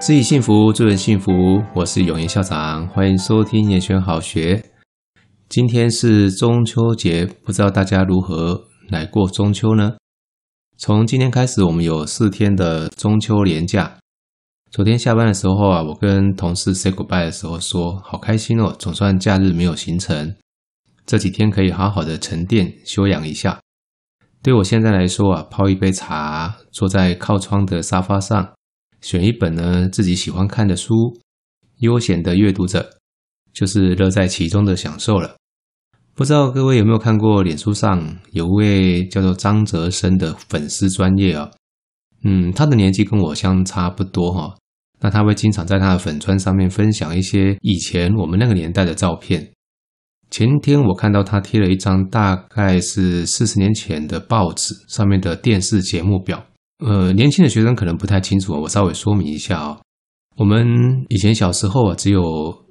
自己幸福，助人幸福。我是永言校长，欢迎收听延选好学。今天是中秋节，不知道大家如何来过中秋呢？从今天开始，我们有四天的中秋连假。昨天下班的时候啊，我跟同事 say goodbye 的时候说，好开心哦，总算假日没有行程，这几天可以好好的沉淀休养一下。对我现在来说啊，泡一杯茶，坐在靠窗的沙发上。选一本呢自己喜欢看的书，悠闲的阅读着，就是乐在其中的享受了。不知道各位有没有看过脸书上有位叫做张泽生的粉丝专页啊？嗯，他的年纪跟我相差不多哈。那他会经常在他的粉砖上面分享一些以前我们那个年代的照片。前天我看到他贴了一张大概是四十年前的报纸上面的电视节目表。呃，年轻的学生可能不太清楚，我稍微说明一下啊。我们以前小时候啊，只有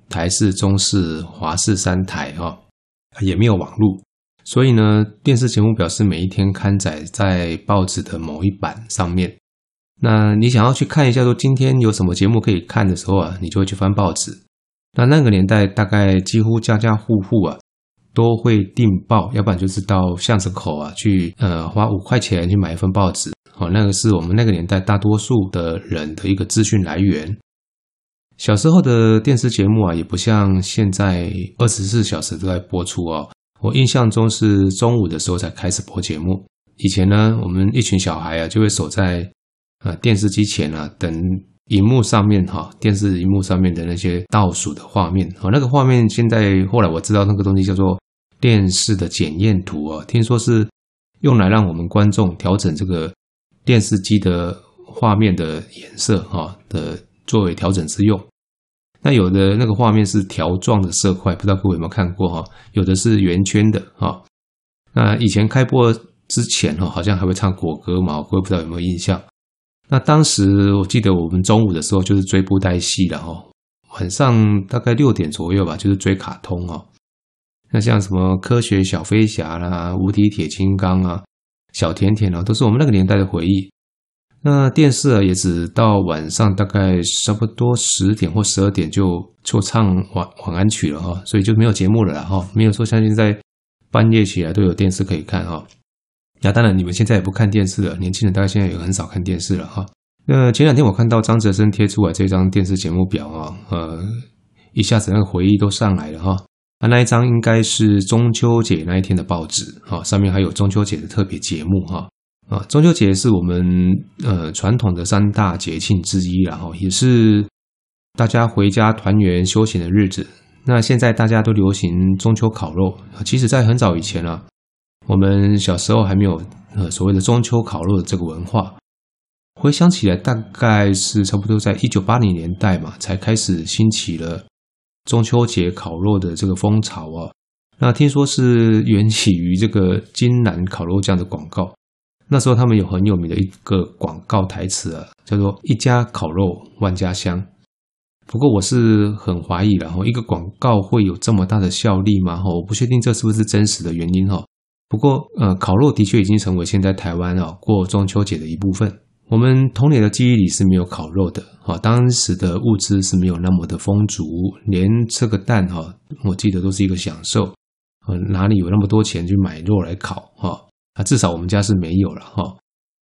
台视、中视、华视三台哈，也没有网络，所以呢，电视节目表是每一天刊载在报纸的某一版上面。那你想要去看一下说今天有什么节目可以看的时候啊，你就会去翻报纸。那那个年代大概几乎家家户户啊都会订报，要不然就是到巷子口啊去呃花五块钱去买一份报纸。哦，那个是我们那个年代大多数的人的一个资讯来源。小时候的电视节目啊，也不像现在二十四小时都在播出哦。我印象中是中午的时候才开始播节目。以前呢，我们一群小孩啊，就会守在呃电视机前啊，等荧幕上面哈，电视荧幕上面的那些倒数的画面。哦，那个画面现在后来我知道那个东西叫做电视的检验图哦，听说是用来让我们观众调整这个。电视机的画面的颜色哈的作为调整之用，那有的那个画面是条状的色块，不知道各位有没有看过哈？有的是圆圈的哈。那以前开播之前哈，好像还会唱国歌嘛，各位不知道有没有印象？那当时我记得我们中午的时候就是追布袋戏了哈，晚上大概六点左右吧，就是追卡通哦。那像什么科学小飞侠啦、无敌铁金刚啊。小甜甜啊，都是我们那个年代的回忆。那电视啊，也只到晚上大概差不多十点或十二点就就唱晚晚安曲了哈，所以就没有节目了哈，没有说像现在半夜起来都有电视可以看哈。那当然，你们现在也不看电视了，年轻人大概现在也很少看电视了哈。那前两天我看到张哲生贴出来这张电视节目表啊，呃，一下子那个回忆都上来了哈。啊，那一张应该是中秋节那一天的报纸，哈，上面还有中秋节的特别节目，哈，啊，中秋节是我们呃传统的三大节庆之一，然后也是大家回家团圆休闲的日子。那现在大家都流行中秋烤肉，其实在很早以前啊，我们小时候还没有呃所谓的中秋烤肉的这个文化。回想起来，大概是差不多在一九八零年代嘛，才开始兴起了。中秋节烤肉的这个风潮啊，那听说是缘起于这个金兰烤肉酱的广告。那时候他们有很有名的一个广告台词啊，叫做“一家烤肉万家香”。不过我是很怀疑，然后一个广告会有这么大的效力吗？哈，我不确定这是不是真实的原因哈。不过呃，烤肉的确已经成为现在台湾啊过中秋节的一部分。我们童年的记忆里是没有烤肉的，哈，当时的物资是没有那么的丰足，连吃个蛋，哈，我记得都是一个享受，呃，哪里有那么多钱去买肉来烤，哈，啊，至少我们家是没有了，哈。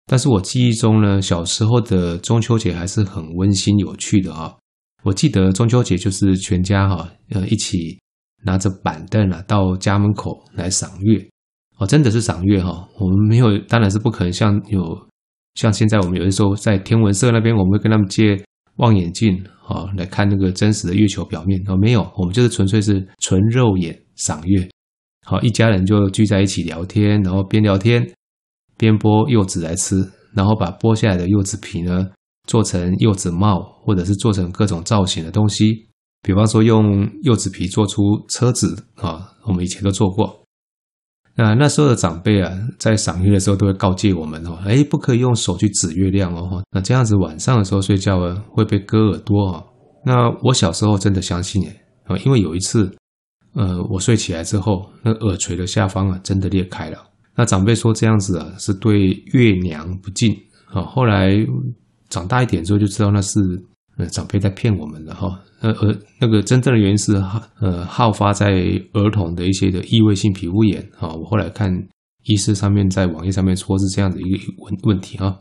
但是我记忆中呢，小时候的中秋节还是很温馨有趣的，哈。我记得中秋节就是全家，哈，呃，一起拿着板凳啊，到家门口来赏月，哦，真的是赏月，哈。我们没有，当然是不可能像有。像现在我们有的时候在天文社那边，我们会跟他们借望远镜啊，来看那个真实的月球表面啊，没有，我们就是纯粹是纯肉眼赏月。好，一家人就聚在一起聊天，然后边聊天边剥柚子来吃，然后把剥下来的柚子皮呢做成柚子帽，或者是做成各种造型的东西，比方说用柚子皮做出车子啊，我们以前都做过。那那时候的长辈啊，在赏月的时候都会告诫我们哦，哎，不可以用手去指月亮哦，那这样子晚上的时候睡觉啊，会被割耳朵哦。那我小时候真的相信诶，啊，因为有一次，呃，我睡起来之后，那耳垂的下方啊，真的裂开了。那长辈说这样子啊，是对月娘不敬啊。后来长大一点之后就知道那是呃长辈在骗我们的哈。呃呃，那个真正的原因是呃好发在儿童的一些的异位性皮肤炎啊。我后来看医师上面在网页上面说是这样的一个问问题啊。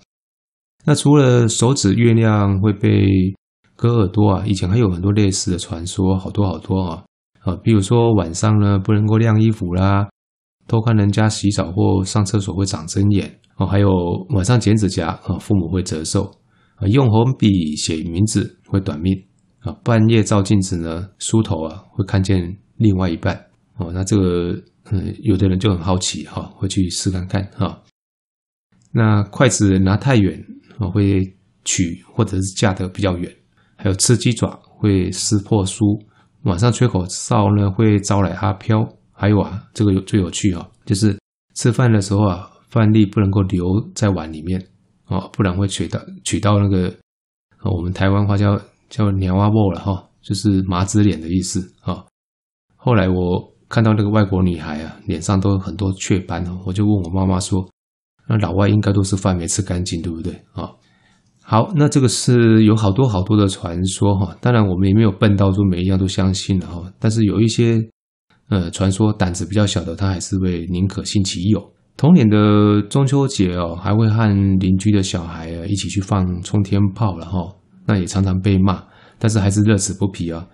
那除了手指月亮会被割耳朵啊，以前还有很多类似的传说，好多好多啊啊，比如说晚上呢不能够晾衣服啦，偷看人家洗澡或上厕所会长针眼哦，还有晚上剪指甲啊，父母会折寿啊，用红笔写名字会短命啊，半夜照镜子呢梳头啊会看见另外一半哦，那这个嗯，有的人就很好奇哈，会去试看看哈。那筷子拿太远。啊，会取或者是架得比较远，还有吃鸡爪会撕破书，晚上吹口哨呢会招来阿飘，还有啊，这个有最有趣啊，就是吃饭的时候啊，饭粒不能够留在碗里面哦，不然会取到取到那个，我们台湾话叫叫鸟阿波了哈，就是麻子脸的意思啊。后来我看到那个外国女孩啊，脸上都有很多雀斑哦，我就问我妈妈说。那老外应该都是饭没吃干净，对不对啊？好，那这个是有好多好多的传说哈。当然，我们也没有笨到说每一样都相信了哈。但是有一些呃传说，胆子比较小的，他还是会宁可信其有。同年的中秋节哦，还会和邻居的小孩啊一起去放冲天炮了哈。那也常常被骂，但是还是乐此不疲啊。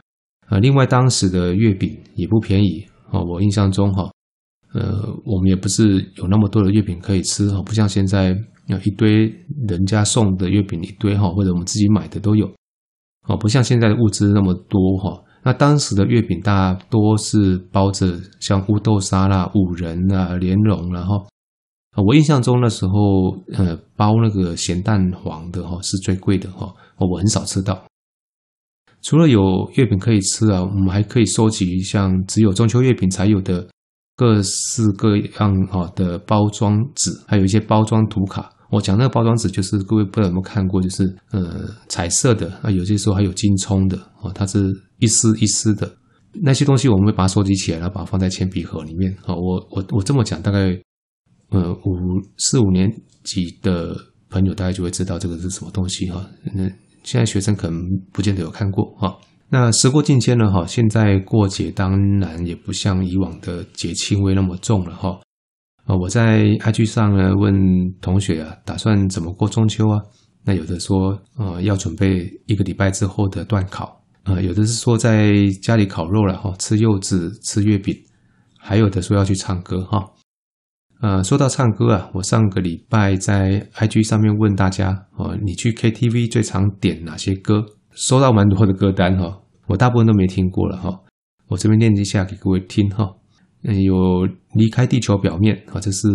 啊，另外当时的月饼也不便宜哦，我印象中哈。呃，我们也不是有那么多的月饼可以吃哈，不像现在有一堆人家送的月饼一堆哈，或者我们自己买的都有，哦，不像现在的物资那么多哈。那当时的月饼大多是包着像乌豆沙啦、五仁啊、莲蓉然后，我印象中那时候呃包那个咸蛋黄的哈是最贵的哈，我很少吃到。除了有月饼可以吃啊，我们还可以收集像只有中秋月饼才有的。各式各样哈的包装纸，还有一些包装图卡。我讲那个包装纸，就是各位不知道有没有看过，就是呃彩色的啊，有些时候还有金葱的哦，它是一丝一丝的那些东西，我们会把它收集起来，然后把它放在铅笔盒里面啊。我我我这么讲，大概呃五四五年级的朋友大概就会知道这个是什么东西哈。那现在学生可能不见得有看过哈。那时过境迁了哈，现在过节当然也不像以往的节庆味那么重了哈。啊，我在 IG 上呢问同学啊，打算怎么过中秋啊？那有的说，呃，要准备一个礼拜之后的段考，呃，有的是说在家里烤肉了哈，吃柚子，吃月饼，还有的说要去唱歌哈。呃，说到唱歌啊，我上个礼拜在 IG 上面问大家，哦，你去 KTV 最常点哪些歌？收到蛮多的歌单哈，我大部分都没听过了哈。我这边念一下给各位听哈。嗯有离开地球表面啊，这是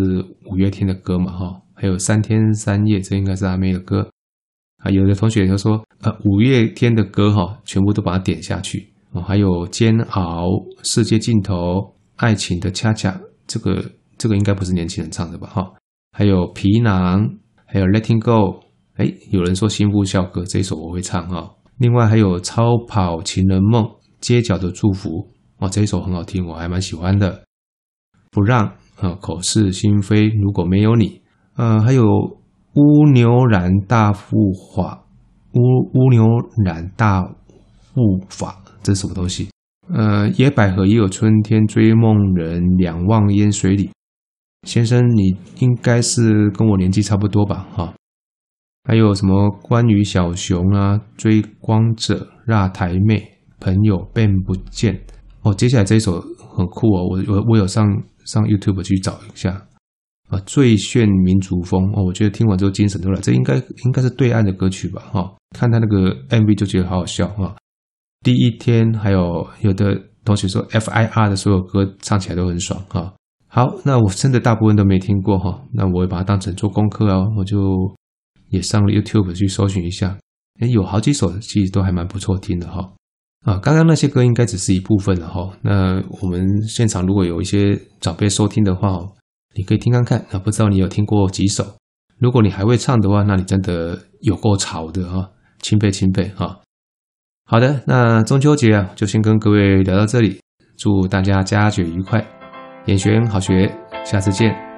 五月天的歌嘛哈。还有三天三夜，这应该是阿妹的歌啊。有的同学就说，呃，五月天的歌哈，全部都把它点下去啊。还有煎熬、世界尽头、爱情的恰恰，这个这个应该不是年轻人唱的吧哈。还有皮囊，还有 Letting Go，哎，有人说新妇校歌这一首我会唱哈。另外还有《超跑情人梦》、《街角的祝福》哦，这一首很好听，我还蛮喜欢的。不让啊，口是心非，如果没有你，呃，还有《乌牛染大护法》、《乌乌牛染大护法》，这是什么东西？呃，野百合也有春天，追梦人两望烟水里。先生，你应该是跟我年纪差不多吧？哈。还有什么关于小熊啊、追光者、辣台妹、朋友变不见哦。接下来这一首很酷哦，我我我有上上 YouTube 去找一下啊，最炫民族风哦。我觉得听完之后精神都来，这应该应该是对岸的歌曲吧？哈，看他那个 MV 就觉得好好笑啊。第一天还有有的同学说 FIR 的所有歌唱起来都很爽哈。好，那我真的大部分都没听过哈，那我会把它当成做功课哦，我就。也上了 YouTube 去搜寻一下，诶，有好几首其实都还蛮不错听的哈。啊，刚刚那些歌应该只是一部分了哈。那我们现场如果有一些长辈收听的话，你可以听看看。啊，不知道你有听过几首？如果你还会唱的话，那你真的有够潮的哈，钦佩钦佩哈。好的，那中秋节啊，就先跟各位聊到这里，祝大家佳节愉快，延选好学，下次见。